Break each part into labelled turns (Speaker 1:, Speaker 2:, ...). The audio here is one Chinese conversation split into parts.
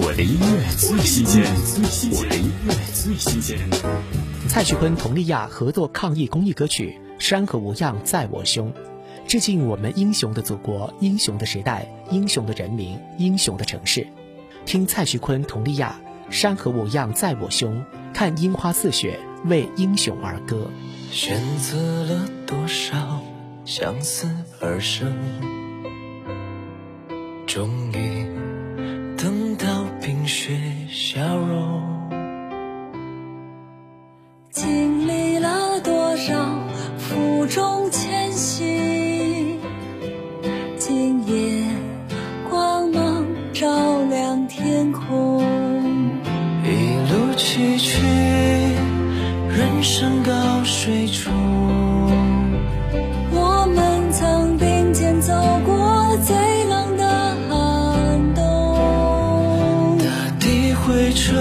Speaker 1: 我的音乐最新鲜，我的音乐最新鲜。
Speaker 2: 蔡徐坤、佟丽娅合作抗疫公益歌曲《山河无恙在我胸》，致敬我们英雄的祖国、英雄的时代、英雄的人民、英雄的城市。听蔡徐坤、佟丽娅《山河无恙在我胸》，看樱花似雪，为英雄而歌。
Speaker 3: 选择了多少相思而生，终于雪消融。
Speaker 4: 经历了多少负重前行，今夜光芒照亮天空。
Speaker 3: 一路崎岖，人生高水中，回春，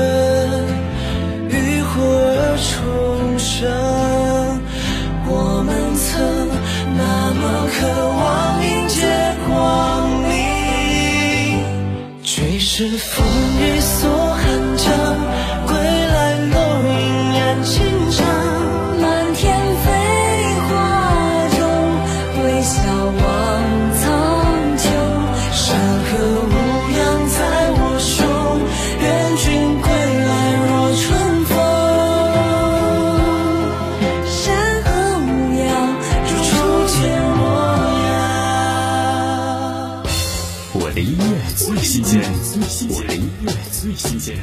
Speaker 3: 浴火而重生。我们曾那么渴望迎接光明，却是风雨所寒江，归来落英染情长。
Speaker 4: 满天飞花中，微笑望
Speaker 1: 音乐最新鲜，我音乐最新鲜。